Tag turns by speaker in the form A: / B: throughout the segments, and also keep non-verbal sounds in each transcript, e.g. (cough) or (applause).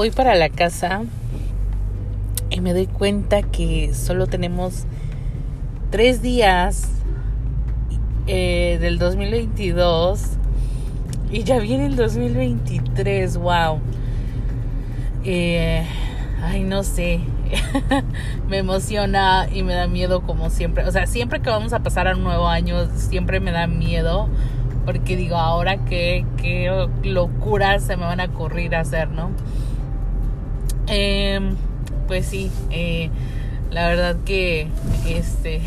A: voy para la casa y me doy cuenta que solo tenemos tres días eh, del 2022 y ya viene el 2023, wow. Eh, ay, no sé, (laughs) me emociona y me da miedo como siempre. O sea, siempre que vamos a pasar a un nuevo año, siempre me da miedo. Porque digo, ahora qué, qué locuras se me van a ocurrir hacer, ¿no? Em, pues sí, eh, la verdad que este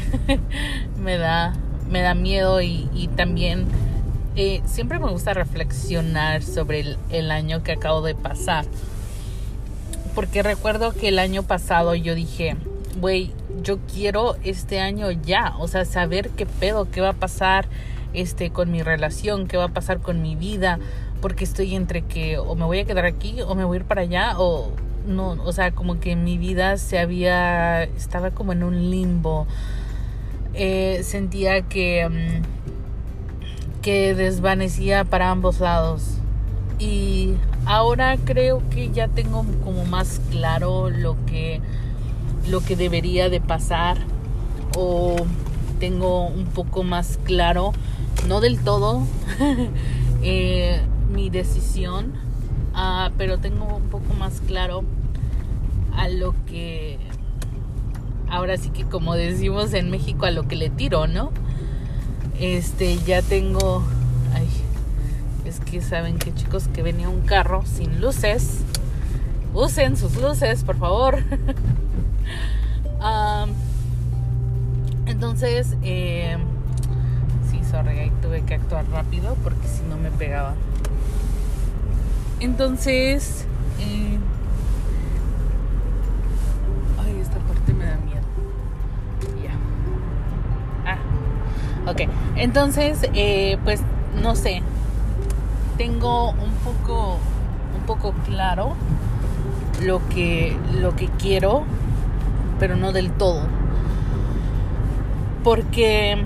A: (laughs) me da me da miedo y, también eh, siempre me gusta reflexionar sobre el, año que acabo de pasar. Porque recuerdo que el año pasado yo dije, güey, yo quiero este año ya, o sea, saber qué pedo, qué va a pasar este con mi relación, qué va a pasar con mi vida, porque estoy entre que o me voy a quedar aquí o me voy a ir para allá o no, o sea, como que mi vida se había estaba como en un limbo. Eh, sentía que mm, que desvanecía para ambos lados y ahora creo que ya tengo como más claro lo que lo que debería de pasar o tengo un poco más claro no del todo (laughs) eh, mi decisión uh, pero tengo un poco más claro a lo que ahora sí que como decimos en México a lo que le tiro no este ya tengo es que saben que chicos que venía un carro sin luces. Usen sus luces, por favor. (laughs) entonces, eh, sí, sorry, ahí tuve que actuar rápido porque si no me pegaba. Entonces, eh, ay, esta parte me da miedo. Ya. Ah, ok. Entonces, eh, pues, no sé tengo un poco, un poco claro lo que, lo que quiero, pero no del todo. Porque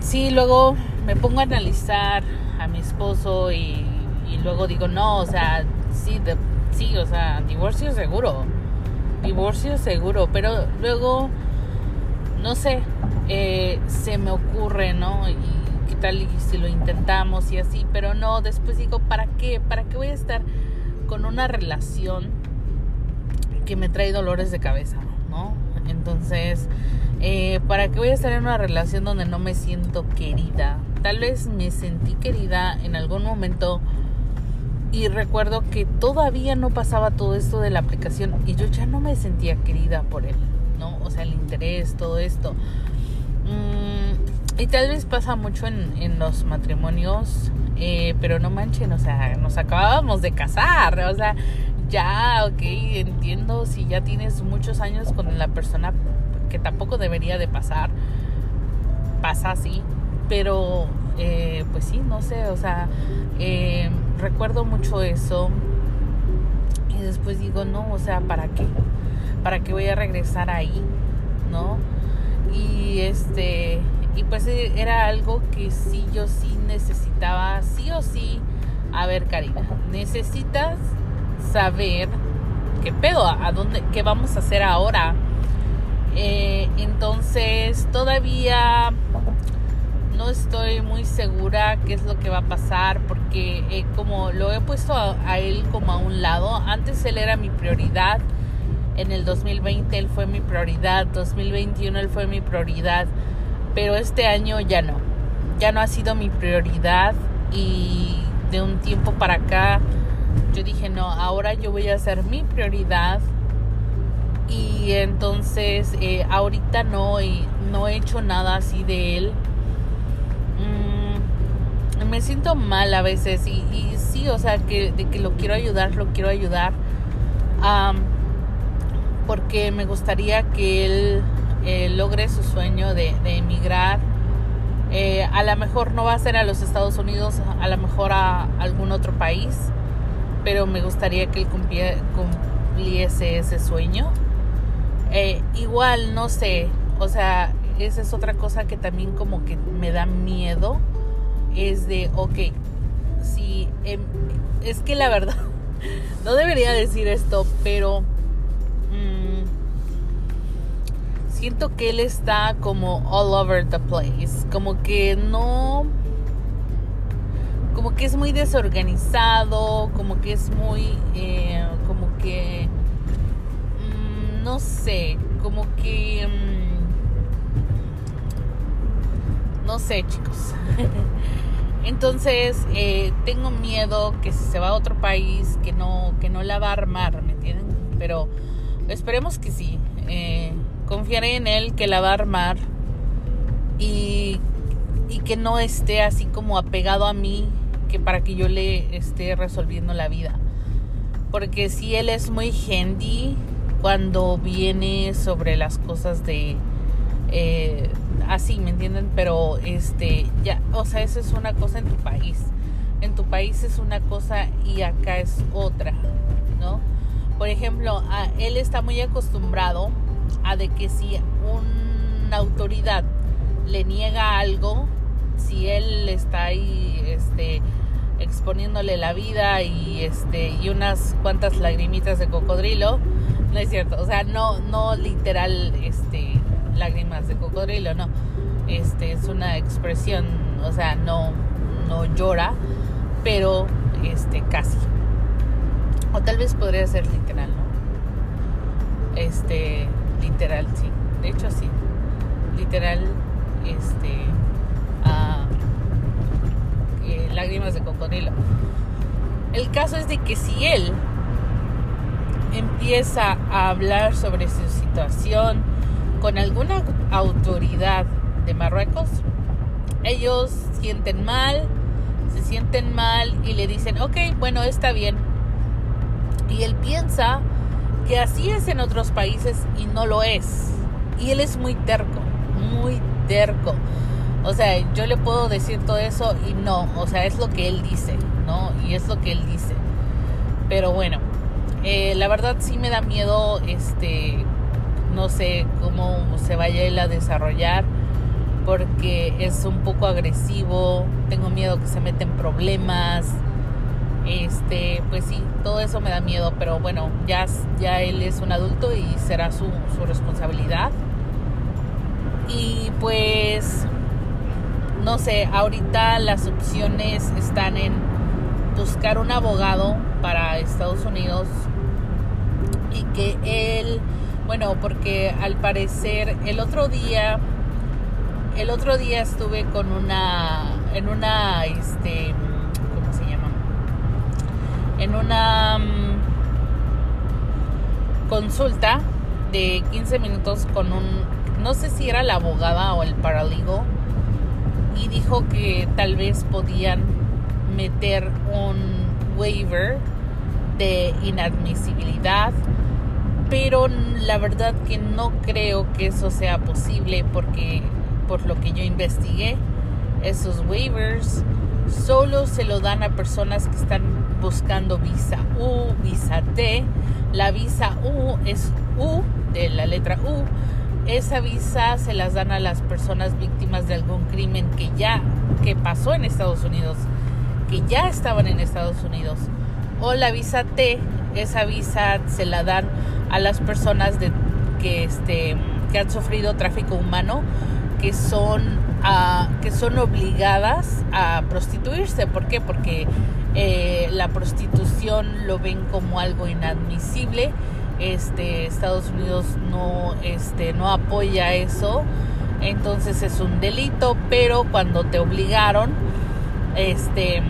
A: sí, luego me pongo a analizar a mi esposo y, luego digo, no, o sea, sí, sí, o sea, divorcio seguro, divorcio seguro, pero luego, no sé, eh, se me ocurre, ¿no? Y qué tal si lo intentamos y así, pero no, después digo, ¿para qué? ¿Para qué voy a estar con una relación que me trae dolores de cabeza, ¿no? Entonces, eh, ¿para qué voy a estar en una relación donde no me siento querida? Tal vez me sentí querida en algún momento y recuerdo que todavía no pasaba todo esto de la aplicación y yo ya no me sentía querida por él, ¿no? O sea, el interés, todo esto. Mm, y tal vez pasa mucho en, los matrimonios, eh, pero no manchen, o sea, nos acabábamos de casar, o sea, ya, ok, entiendo si ya tienes muchos años con la persona que tampoco debería de pasar, pasa así, pero eh, pues sí, no sé, o sea, eh, recuerdo mucho eso y después digo, no, o sea, ¿para qué? ¿Para qué voy a regresar ahí? ¿No? Y este, y pues eh, era algo que sí, yo sí necesitaba, sí o sí. A ver, Karina, necesitas saber qué pedo, a dónde, qué vamos a hacer ahora. Entonces, todavía no estoy muy segura qué es lo que va a pasar porque eh, como lo he puesto a, él como a un lado, antes él era mi prioridad, en el 2020 él fue mi prioridad, 2021 él fue mi prioridad, pero este año ya no, ya no ha sido mi prioridad y de un tiempo para acá yo dije no, ahora yo voy a ser mi prioridad y entonces eh, ahorita no, no he hecho nada así de él. Me siento mal a veces y, sí, o sea, que, de que lo quiero ayudar, lo quiero ayudar. porque me gustaría que él eh, logre su sueño de, emigrar. Eh, a lo mejor no va a ser a los Estados Unidos, a lo mejor a algún otro país, pero me gustaría que él cumpliese ese sueño. Eh, igual, no sé, o sea, esa es otra cosa que también como que me da miedo, es de, ok, si, em, es que la verdad, (laughs) no debería decir esto, pero mm, siento que él está como all over the place, como que no, como que es muy desorganizado, como que es muy, eh, como que, mm, no sé, como que, mm, no sé chicos. (laughs) Entonces, eh, tengo miedo que si se va a otro país, que no, que no la va a armar, ¿me entienden? Pero esperemos que sí. Eh, confiaré en él que la va a armar y, y que no esté así como apegado a mí, que para que yo le esté resolviendo la vida. Porque si él es muy handy cuando viene sobre las cosas de... Eh, así, ¿me entienden? Pero este, ya, o sea, eso es una cosa en tu país. En tu país es una cosa y acá es otra, ¿no? Por ejemplo, él está muy acostumbrado a de que si una autoridad le niega algo, si él está ahí, este, exponiéndole la vida y este y unas cuantas lagrimitas de cocodrilo, no es cierto, o sea, no no literal este lágrimas de cocodrilo, no. Este es una expresión, o sea, no, no llora, pero este casi. O tal vez podría ser literal, ¿no? Este, literal, sí. De hecho, sí. Literal, este, ah, eh, lágrimas de cocodrilo. El caso es de que si él empieza a hablar sobre su situación, con alguna autoridad de Marruecos, ellos sienten mal, se sienten mal y le dicen, ok, bueno, está bien. Y él piensa que así es en otros países y no lo es. Y él es muy terco, muy terco. O sea, yo le puedo decir todo eso y no, o sea, es lo que él dice, ¿no? Y es lo que él dice. Pero bueno, eh, la verdad sí me da miedo este no sé cómo se vaya él a desarrollar porque es un poco agresivo, tengo miedo que se meta en problemas. Este, pues sí, todo eso me da miedo, pero bueno, ya, ya él es un adulto y será su, su responsabilidad. Y pues, no sé, ahorita las opciones están en buscar un abogado para Estados Unidos y que él bueno, porque al parecer el otro día, el otro día estuve con una, en una, este, ¿cómo se llama? En una mm, consulta de 15 minutos con un, no sé si era la abogada o el paraligo, y dijo que tal vez podían meter un waiver de inadmisibilidad pero la verdad que no creo que eso sea posible porque por lo que yo investigué, esos waivers solo se lo dan a personas que están buscando visa U, visa T. La visa U es U de la letra U. Esa visa se las dan a las personas víctimas de algún crimen que ya que pasó en Estados Unidos, que ya estaban en Estados Unidos. O la visa T, esa visa se la dan a las personas de, que, este, que han sufrido tráfico humano, que son, uh, que son obligadas a prostituirse. ¿Por qué? Porque eh, la prostitución lo ven como algo inadmisible. Este, Estados Unidos no, este, no apoya eso, entonces es un delito, pero cuando te obligaron, este,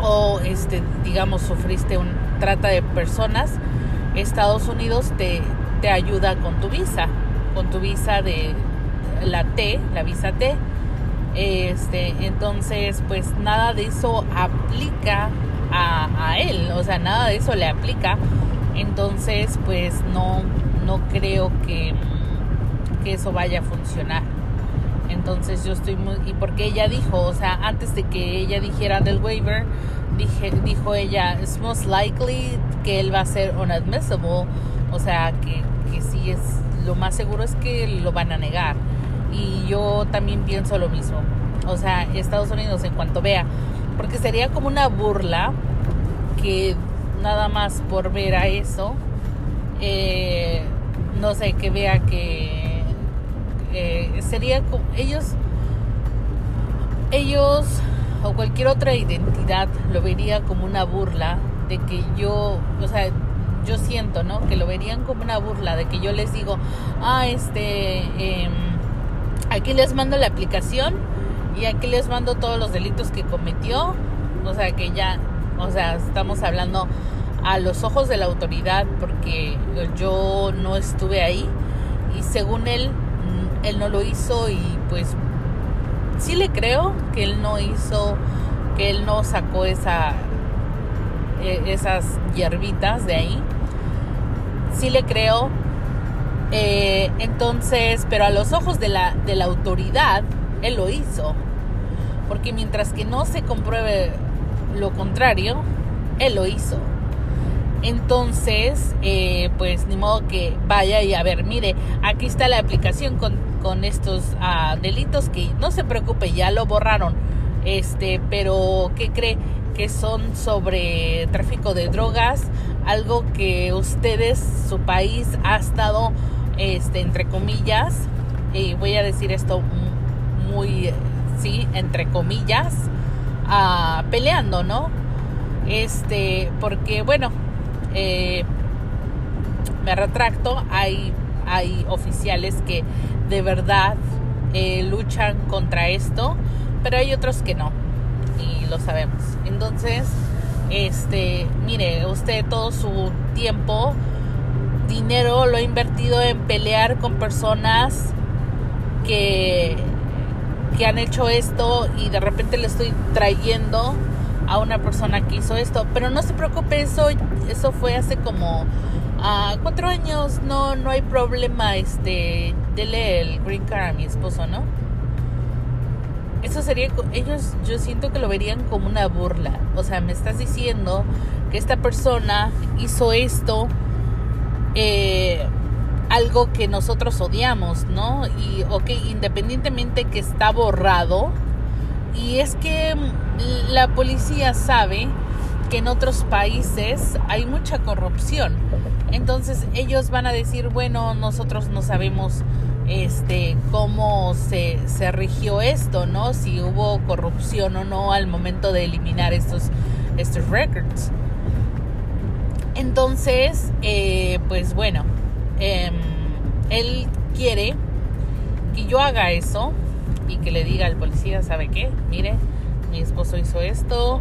A: o este, digamos, sufriste un trata de personas, Estados Unidos te, te ayuda con tu visa, con tu visa de la T, la visa T. Este, entonces, pues nada de eso aplica a, él, o sea, nada de eso le aplica. Entonces, pues no, no creo que, que eso vaya a funcionar. Entonces yo estoy muy... Y porque ella dijo, o sea, antes de que ella dijera del waiver, dijo ella, es most likely que él va a ser unadmissible, o sea, que, que sí es, lo más seguro es que lo van a negar. Y yo también pienso lo mismo. O sea, Estados Unidos en cuanto vea, porque sería como una burla que nada más por ver a eso, eh, no sé, que vea que eh, sería como ellos, ellos o cualquier otra identidad lo vería como una burla de que yo, o sea, yo siento, ¿no? Que lo verían como una burla de que yo les digo, ah, este, em, aquí les mando la aplicación y aquí les mando todos los delitos que cometió, o sea, que ya, o sea, estamos hablando a los ojos de la autoridad porque yo no estuve ahí y según él, mm, él no lo hizo y pues sí le creo que él no hizo, que él no sacó esa, e, esas hierbitas de ahí. Sí le creo. Eh, entonces, pero a los ojos de la, de la autoridad, él lo hizo. Porque mientras que no se compruebe lo contrario, él lo hizo. Entonces, eh, pues ni modo que vaya y a ver, mire, aquí está la aplicación con, con estos uh, delitos que no se preocupe, ya lo borraron. Este, pero ¿qué cree? Que son sobre tráfico de drogas, algo que ustedes, su país ha estado, este, entre comillas, y voy a decir esto muy, sí, entre comillas, uh, peleando, ¿no? Este, porque bueno, eh, me retracto, hay, hay oficiales que de verdad eh, luchan contra esto, pero hay otros que no, y lo sabemos. Entonces, este, mire, usted todo su tiempo, dinero lo ha invertido en pelear con personas que, que han hecho esto y de repente le estoy trayendo a una persona que hizo esto. Pero no se preocupe, eso, eso fue hace como uh, cuatro años. No, no hay problema. Este, dele el green card a mi esposo, ¿no? Eso sería, ellos yo siento que lo verían como una burla. O sea, me estás diciendo que esta persona hizo esto, eh, algo que nosotros odiamos, ¿no? Y, ok, independientemente que está borrado, y es que la policía sabe que en otros países hay mucha corrupción. Entonces ellos van a decir, bueno, nosotros no sabemos este cómo se, se rigió esto, ¿no? Si hubo corrupción o no al momento de eliminar estos, estos records. Entonces, eh, pues bueno, em, él quiere que yo haga eso y que le diga al policía, ¿sabe qué? Mire, mi esposo hizo esto,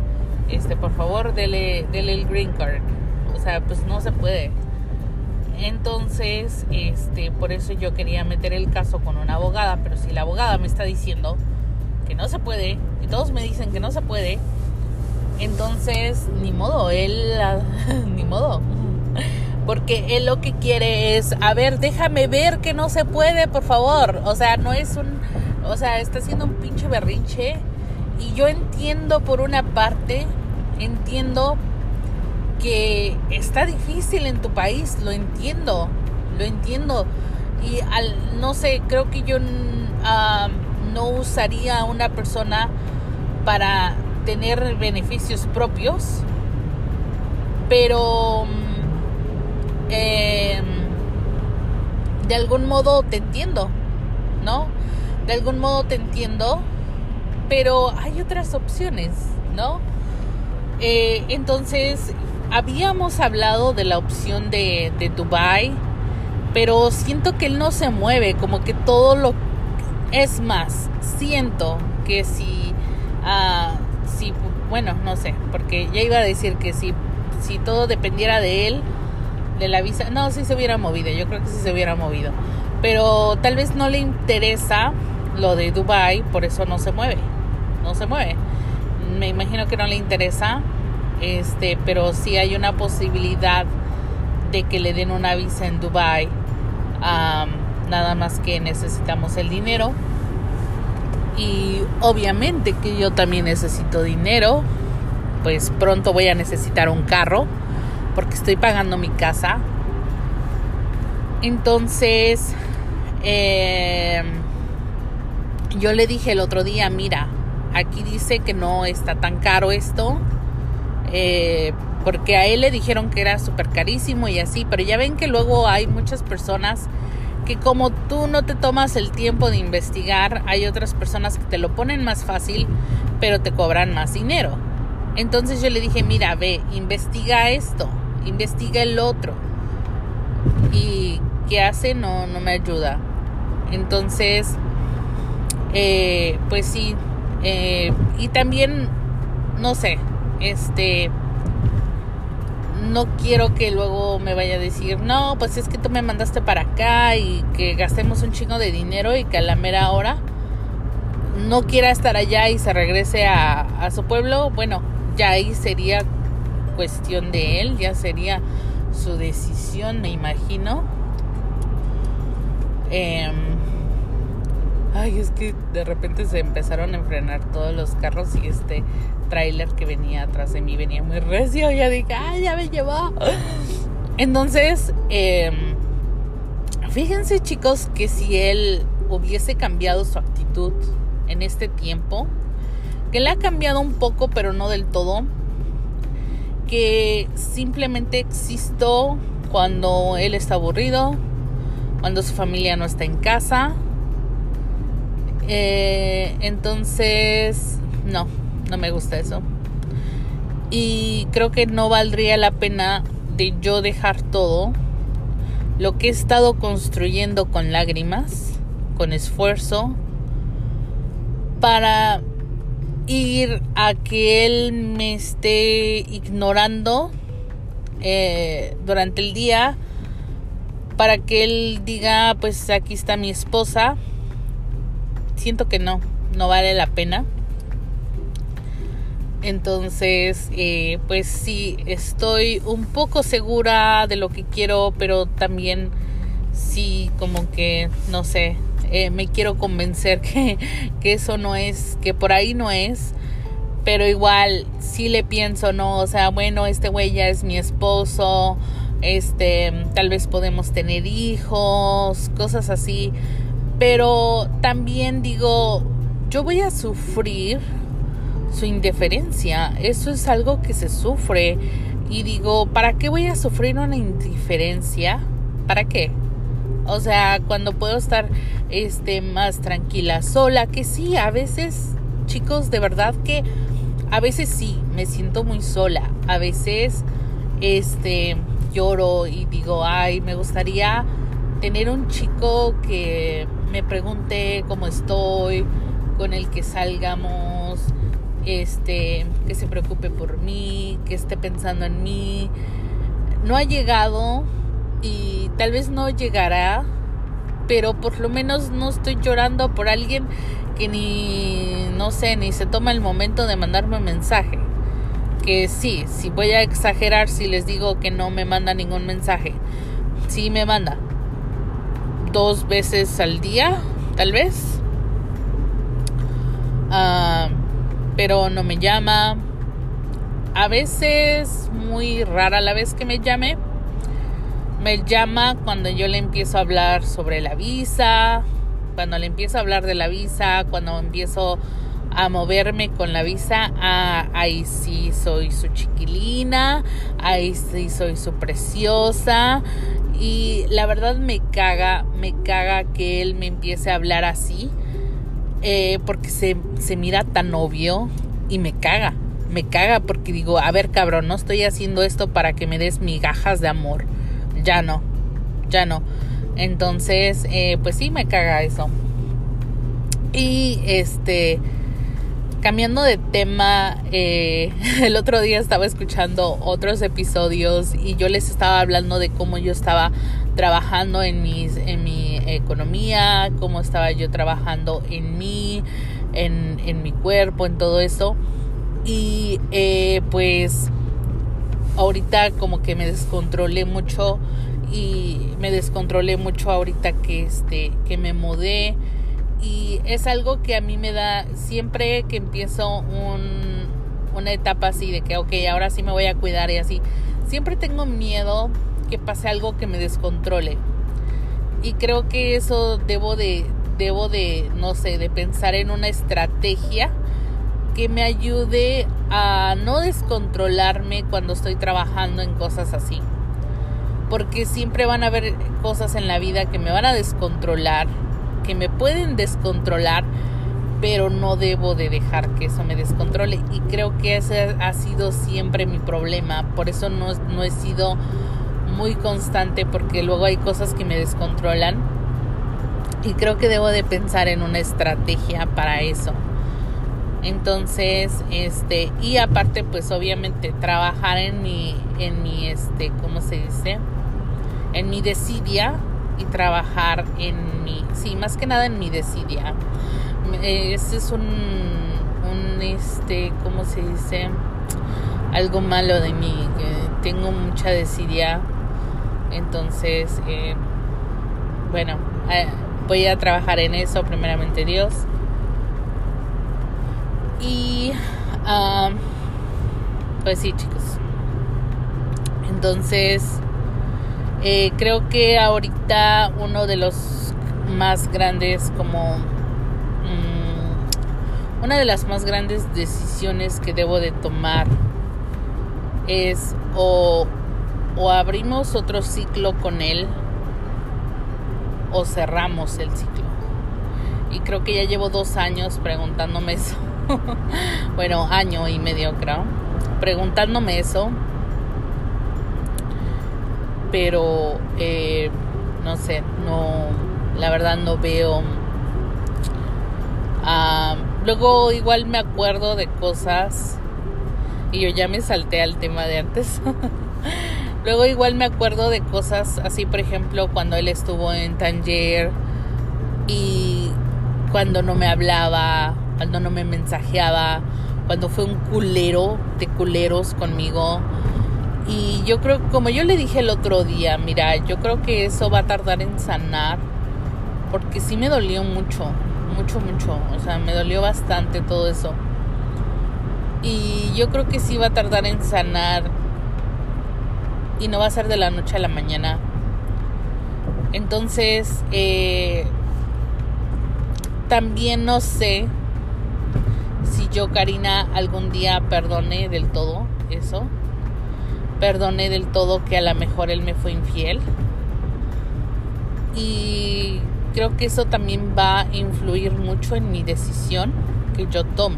A: este, por favor, dele, dele el green card. O sea, pues no se puede. Entonces, este, por eso yo quería meter el caso con una abogada, pero si la abogada me está diciendo que no se puede, y todos me dicen que no se puede, entonces, ni modo, él, (laughs) ni modo. Porque él lo que quiere es, a ver, déjame ver que no se puede, por favor. O sea, no es un, o sea, está haciendo un pinche berrinche. Y yo entiendo por una parte, entiendo que está difícil en tu país, lo entiendo, lo entiendo. Y al, no sé, creo que yo no usaría a una persona para tener beneficios propios, pero eh, de algún modo te entiendo, ¿no? de algún modo te entiendo, pero hay otras opciones, ¿no? Eh, entonces, habíamos hablado de la opción de, de Dubai, pero siento que él no se mueve, como que todo lo... Es más, siento que si... Uh, si bueno, no sé, porque ya iba a decir que si, si todo dependiera de él, de la visa, no, si se hubiera movido, yo creo que sí se hubiera movido, pero tal vez no le interesa lo de Dubai, por eso no se mueve, no se mueve. Me imagino que no le interesa, este, pero sí hay una posibilidad de que le den una visa en Dubai. nada más que necesitamos el dinero. Y obviamente que yo también necesito dinero. Pues pronto voy a necesitar un carro porque estoy pagando mi casa. Entonces, eh, yo le dije el otro día, mira, aquí dice que no está tan caro esto. Eh, porque a él le dijeron que era súper carísimo y así, pero ya ven que luego hay muchas personas que como tú no te tomas el tiempo de investigar, hay otras personas que te lo ponen más fácil, pero te cobran más dinero. Entonces yo le dije, mira, ve, investiga esto, investiga el otro. Y qué hace no, no me ayuda. Entonces, eh, pues sí, eh, y también, no sé, este, no quiero que luego me vaya a decir, no, pues es que tú me mandaste para acá y que gastemos un chingo de dinero y que a la mera hora no quiera estar allá y se regrese a, su pueblo, bueno, ya ahí sería cuestión de él, ya sería su decisión, me imagino. Eh, ay, es que de repente se empezaron a enfrenar todos los carros y este tráiler que venía atrás de mí venía muy recio. Ya dije, ay, ya me llevó. (laughs) Entonces, eh, fíjense chicos que si él hubiese cambiado su actitud en este tiempo, que le ha cambiado un poco, pero no del todo, que simplemente existo cuando él está aburrido, cuando su familia no está en casa. Eh, entonces, no, no me gusta eso. Y creo que no valdría la pena de yo dejar todo lo que he estado construyendo con lágrimas, con esfuerzo, para ir a que él me esté ignorando eh, durante el día para que él diga pues aquí está mi esposa siento que no no vale la pena entonces eh, pues sí estoy un poco segura de lo que quiero pero también sí como que no sé eh, me quiero convencer (laughs) que, que eso no es, que por ahí no es. Pero igual sí le pienso, ¿no? O sea, bueno, este güey ya es mi esposo, este, tal vez podemos tener hijos, cosas así. Pero también digo, yo voy a sufrir su indiferencia. Eso es algo que se sufre. Y digo, ¿para qué voy a sufrir una indiferencia? ¿Para qué? O sea, cuando puedo estar este más tranquila sola, que sí, a veces, chicos, de verdad que a veces sí, me siento muy sola. A veces este lloro y digo, "Ay, me gustaría tener un chico que me pregunte cómo estoy, con el que salgamos, este, que se preocupe por mí, que esté pensando en mí." No ha llegado y tal vez no llegará, pero por lo menos no estoy llorando por alguien que ni, no sé, ni se toma el momento de mandarme un mensaje. Que sí, si voy a exagerar si les digo que no me manda ningún mensaje. Sí me manda. Dos veces al día, tal vez. Ah, pero no me llama. A veces, muy rara la vez que me llame me llama cuando yo le empiezo a hablar sobre la visa, cuando le empiezo a hablar de la visa, cuando empiezo a moverme con la visa, ah, ahí sí soy su chiquilina, ahí sí soy su preciosa. Y la verdad me caga, me caga que él me empiece a hablar así, eh, porque se, se mira tan obvio y me caga, me caga porque digo, a ver cabrón, no estoy haciendo esto para que me des migajas de amor ya no, ya no. Entonces, eh, pues sí me caga eso. Y este, cambiando de tema, eh, (laughs) el otro día estaba escuchando otros episodios y yo les estaba hablando de cómo yo estaba trabajando en, mis, en mi economía, cómo estaba yo trabajando en mí, en, en mi cuerpo, en todo eso. Y eh, pues ahorita como que me descontrolé mucho y me descontrolé mucho ahorita que este que me mudé y es algo que a mí me da siempre que empiezo un, una etapa así de que ok ahora sí me voy a cuidar y así siempre tengo miedo que pase algo que me descontrole y creo que eso debo de debo de no sé de pensar en una estrategia que me ayude a no descontrolarme cuando estoy trabajando en cosas así. Porque siempre van a haber cosas en la vida que me van a descontrolar, que me pueden descontrolar, pero no debo de dejar que eso me descontrole. Y creo que ese ha sido siempre mi problema. Por eso no, no he sido muy constante, porque luego hay cosas que me descontrolan. Y creo que debo de pensar en una estrategia para eso. Entonces, este, y aparte, pues obviamente trabajar en mi, en mi, este, ¿cómo se dice? En mi desidia y trabajar en mi, sí, más que nada en mi desidia. Este es un, este, ¿cómo se dice? Algo malo de mí, tengo mucha desidia. Entonces, eh, bueno, voy a trabajar en eso, primeramente Dios y pues sí, chicos. Entonces, eh, creo que ahorita uno de los más grandes, como mm, una de las más grandes decisiones que debo de tomar es o, o abrimos otro ciclo con él o cerramos el ciclo. Y creo que ya llevo dos años preguntándome eso. (laughs) bueno, año y medio creo, preguntándome eso. Pero, eh, no sé, no, la verdad no veo... Ah, luego igual me acuerdo de cosas y yo ya me salté al tema de antes. (laughs) luego igual me acuerdo de cosas así, por ejemplo, cuando él estuvo en Tanger y cuando no me hablaba cuando no me mensajeaba, cuando fue un culero de culeros conmigo. Y yo creo, como yo le dije el otro día, mira, yo creo que eso va a tardar en sanar, porque sí me dolió mucho, mucho, mucho, o sea, me dolió bastante todo eso. Y yo creo que sí va a tardar en sanar y no va a ser de la noche a la mañana. Entonces, eh, también no sé si yo, Karina, algún día perdoné del todo eso, perdoné del todo que a lo mejor él me fue infiel. Y creo que eso también va a influir mucho en mi decisión que yo tome.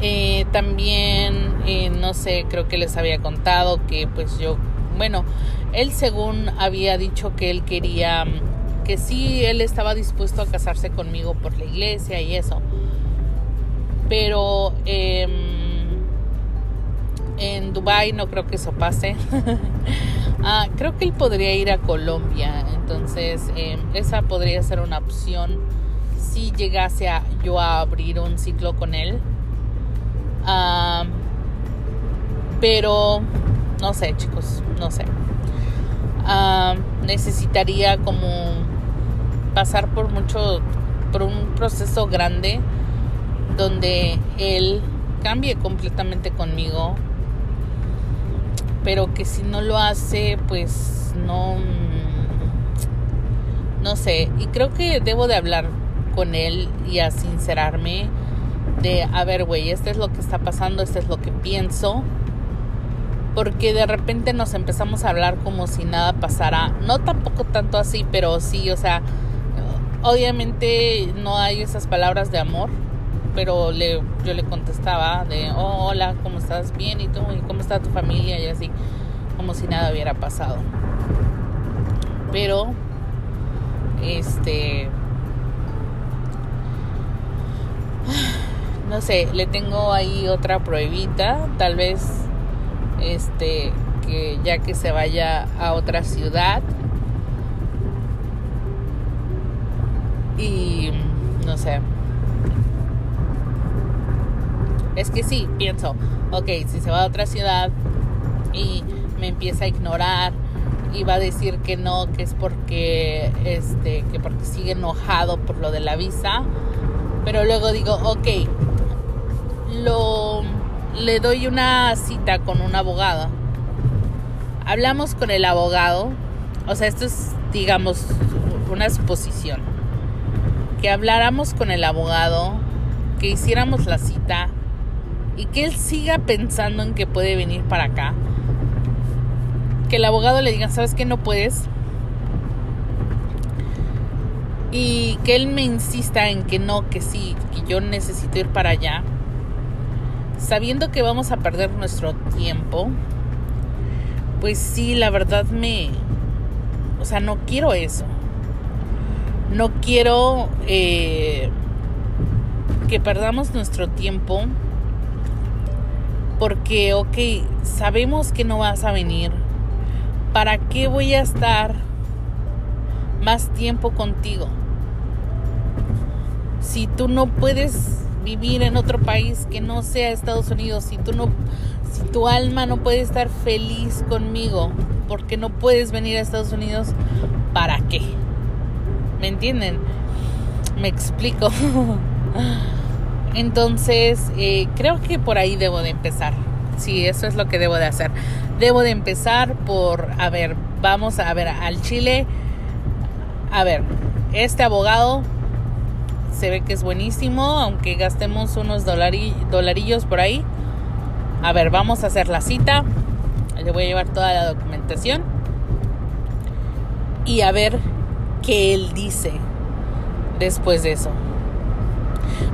A: Eh, también, eh, no sé, creo que les había contado que pues yo, bueno, él según había dicho que él quería que sí, él estaba dispuesto a casarse conmigo por la iglesia y eso. Pero em, en Dubai no creo que eso pase. (laughs) Ah, creo que él podría ir a Colombia. Entonces, em, esa podría ser una opción si llegase a yo a abrir un ciclo con él. Ah, pero no sé, chicos, no sé. Ah, necesitaría como pasar por mucho, por un proceso grande donde él cambie completamente conmigo, pero que si no lo hace, pues no, no sé, y creo que debo de hablar con él y a sincerarme de, a ver, güey, esto es lo que está pasando, esto es lo que pienso, porque de repente nos empezamos a hablar como si nada pasara, no tampoco tanto así, pero sí, o sea, Obviamente no hay esas palabras de amor, pero le, yo le contestaba de, oh, hola, ¿cómo estás? Bien, ¿y tú? ¿Y cómo está tu familia? Y así, como si nada hubiera pasado. Pero, este, (sighs) no sé, le tengo ahí otra pruebita, tal vez, este, que ya que se vaya a otra ciudad, Y no sé. Es que sí, pienso, ok, si se va a otra ciudad y me empieza a ignorar y va a decir que no, que es porque este, que porque sigue enojado por lo de la visa, pero luego digo, ok, lo le doy una cita con un abogado. Hablamos con el abogado, o sea, esto es digamos una suposición que habláramos con el abogado que hiciéramos la cita y que él siga pensando en que puede venir para acá. Que el abogado le diga, ¿sabes que no puedes? Y que él me insista en que no, que sí, que yo necesito ir para allá. Sabiendo que vamos a perder nuestro tiempo. Pues sí, la verdad me... O sea, no quiero eso. No quiero eh, que perdamos nuestro tiempo porque, ok, sabemos que no vas a venir. ¿Para qué voy a estar más tiempo contigo? Si tú no puedes vivir en otro país que no sea Estados Unidos, si tú no, si tu alma no puede estar feliz conmigo porque no puedes venir a Estados Unidos, ¿para qué? ¿Me entienden? Me explico. (laughs) Entonces, eh, creo que por ahí debo de empezar. Sí, eso es lo que debo de hacer. Debo de empezar por, a ver, vamos a ver, al Chile. A ver, este abogado se ve que es buenísimo, aunque gastemos unos dolarillos por ahí. A ver, vamos a hacer la cita. Le voy a llevar toda la documentación. Y a ver qué él dice después de eso.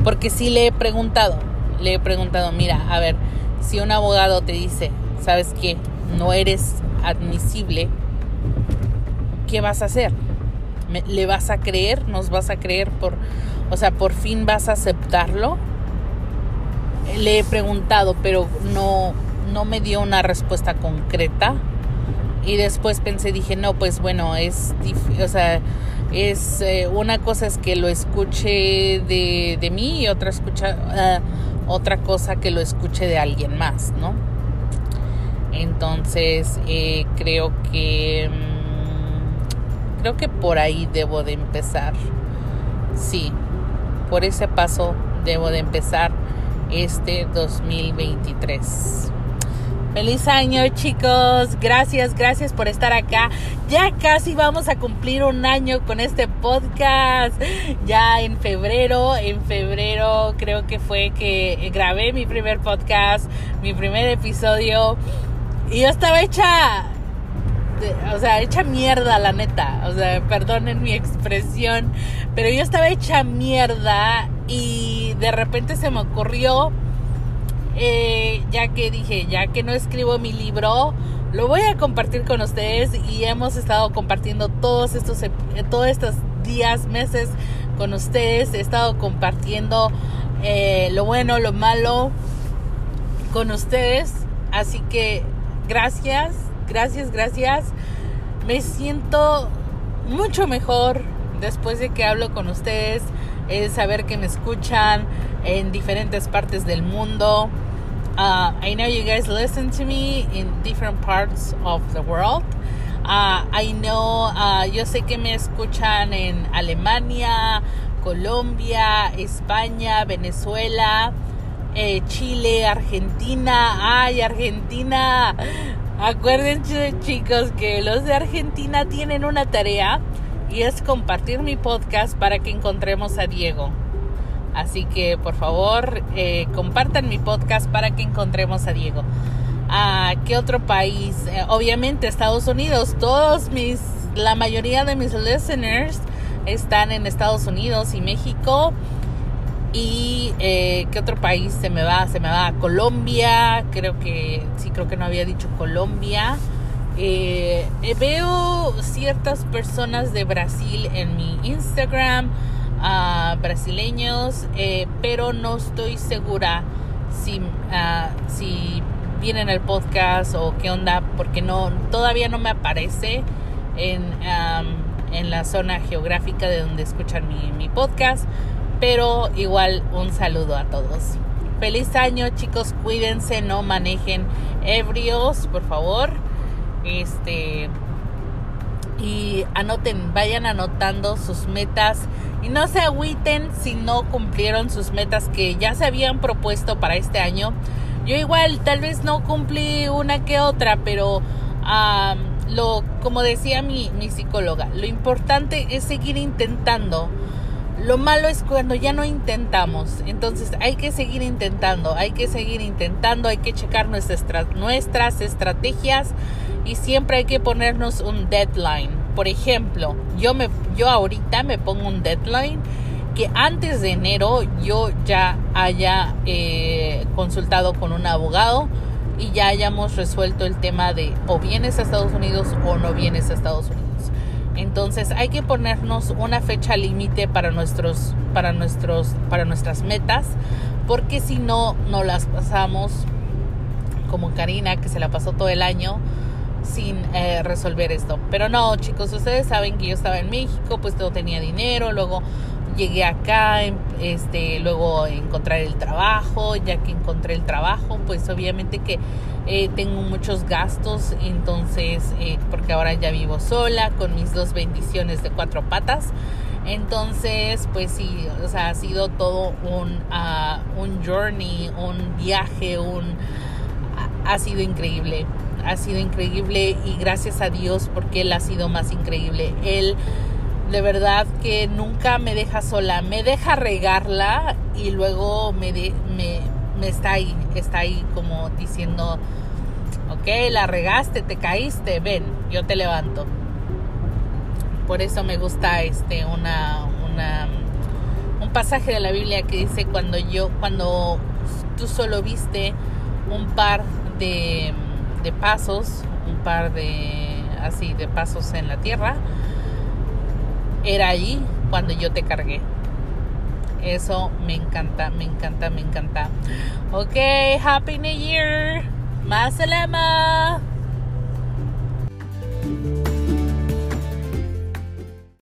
A: Porque si le he preguntado, le he preguntado, mira, a ver, si un abogado te dice, ¿sabes qué? No eres admisible, ¿qué vas a hacer? ¿Le vas a creer? ¿Nos vas a creer por, o sea, por fin vas a aceptarlo? Le he preguntado, pero no, no me dio una respuesta concreta. Y después pensé, dije, no, pues bueno, es, o sea, es eh, una cosa es que lo escuche de, de mí y otra escucha ah, otra cosa que lo escuche de alguien más no entonces eh, creo que mm, creo que por ahí debo de empezar. Sí por ese paso debo de empezar este 2023 Feliz año chicos, gracias, gracias por estar acá. Ya casi vamos a cumplir un año con este podcast. Ya en febrero, en febrero creo que fue que grabé mi primer podcast, mi primer episodio. Y yo estaba hecha, o sea, hecha mierda la neta. O sea, perdonen mi expresión, pero yo estaba hecha mierda y de repente se me ocurrió eh, ya que dije, ya que no escribo mi libro, lo voy a compartir con ustedes y hemos estado compartiendo todos estos, todos estos días, meses con ustedes. He estado compartiendo eh, lo bueno, lo malo con ustedes. Así que gracias, gracias, gracias. Me siento mucho mejor después de que hablo con ustedes. Es saber que me escuchan en diferentes partes del mundo. Uh, I know you guys listen to me in different parts of the world. Uh, I know, uh, yo sé que me escuchan en Alemania, Colombia, España, Venezuela, eh, Chile, Argentina. ¡Ay, Argentina! Acuérdense, chicos, que los de Argentina tienen una tarea y es compartir mi podcast para que encontremos a Diego. Así que por favor eh, compartan mi podcast para que encontremos a Diego. ¿A qué otro país? Eh, obviamente Estados Unidos. Todos mis, la mayoría de mis listeners están en Estados Unidos y México. Y eh, qué otro país se me va? Se me va a Colombia. Creo que sí, creo que no había dicho Colombia. veo ciertas personas de Brasil en mi Instagram brasileños, eh, pero no estoy segura si, uh, si vienen el podcast o qué onda, porque no todavía no me aparece en, en la zona geográfica de donde escuchan mi, mi podcast, pero igual un saludo a todos. Feliz año chicos, cuídense, no manejen ebrios, por favor. Este y anoten, vayan anotando sus metas y no se agüiten si no cumplieron sus metas que ya se habían propuesto para este año. Yo igual tal vez no cumplí una que otra, pero lo como decía mi, mi psicóloga, lo importante es seguir intentando. Lo malo es cuando ya no intentamos. Entonces hay que seguir intentando, hay que seguir intentando, hay que checar nuestras, nuestras estrategias y siempre hay que ponernos un deadline. Por ejemplo, yo, me, yo ahorita me pongo un deadline que antes de enero yo ya haya eh, consultado con un abogado y ya hayamos resuelto el tema de o vienes a Estados Unidos o no vienes a Estados Unidos. Entonces hay que ponernos una fecha límite para nuestros, para nuestros, para nuestras metas, porque si no, no las pasamos como Karina, que se la pasó todo el año sin eh, resolver esto. Pero no, chicos, ustedes saben que yo estaba en México, pues no tenía dinero, luego llegué acá, em, este, luego encontrar el trabajo, ya que encontré el trabajo, pues obviamente que eh, tengo muchos gastos, entonces, eh, porque ahora ya vivo sola con mis dos bendiciones de cuatro patas. Entonces, pues sí, o sea, ha sido todo un, uh, un journey, un viaje, un... Ha sido increíble, ha sido increíble y gracias a Dios porque Él ha sido más increíble. Él de verdad que nunca me deja sola, me deja regarla y luego me, me, está ahí, está ahí como diciendo, ok, la regaste, te caíste, ven, yo te levanto. Por eso me gusta este una un pasaje de la Biblia que dice cuando yo cuando tú solo viste un par de, de pasos, un par de así de pasos en la tierra, era ahí cuando yo te cargué. Eso me encanta, me encanta, me encanta. Ok, Happy New Year. Más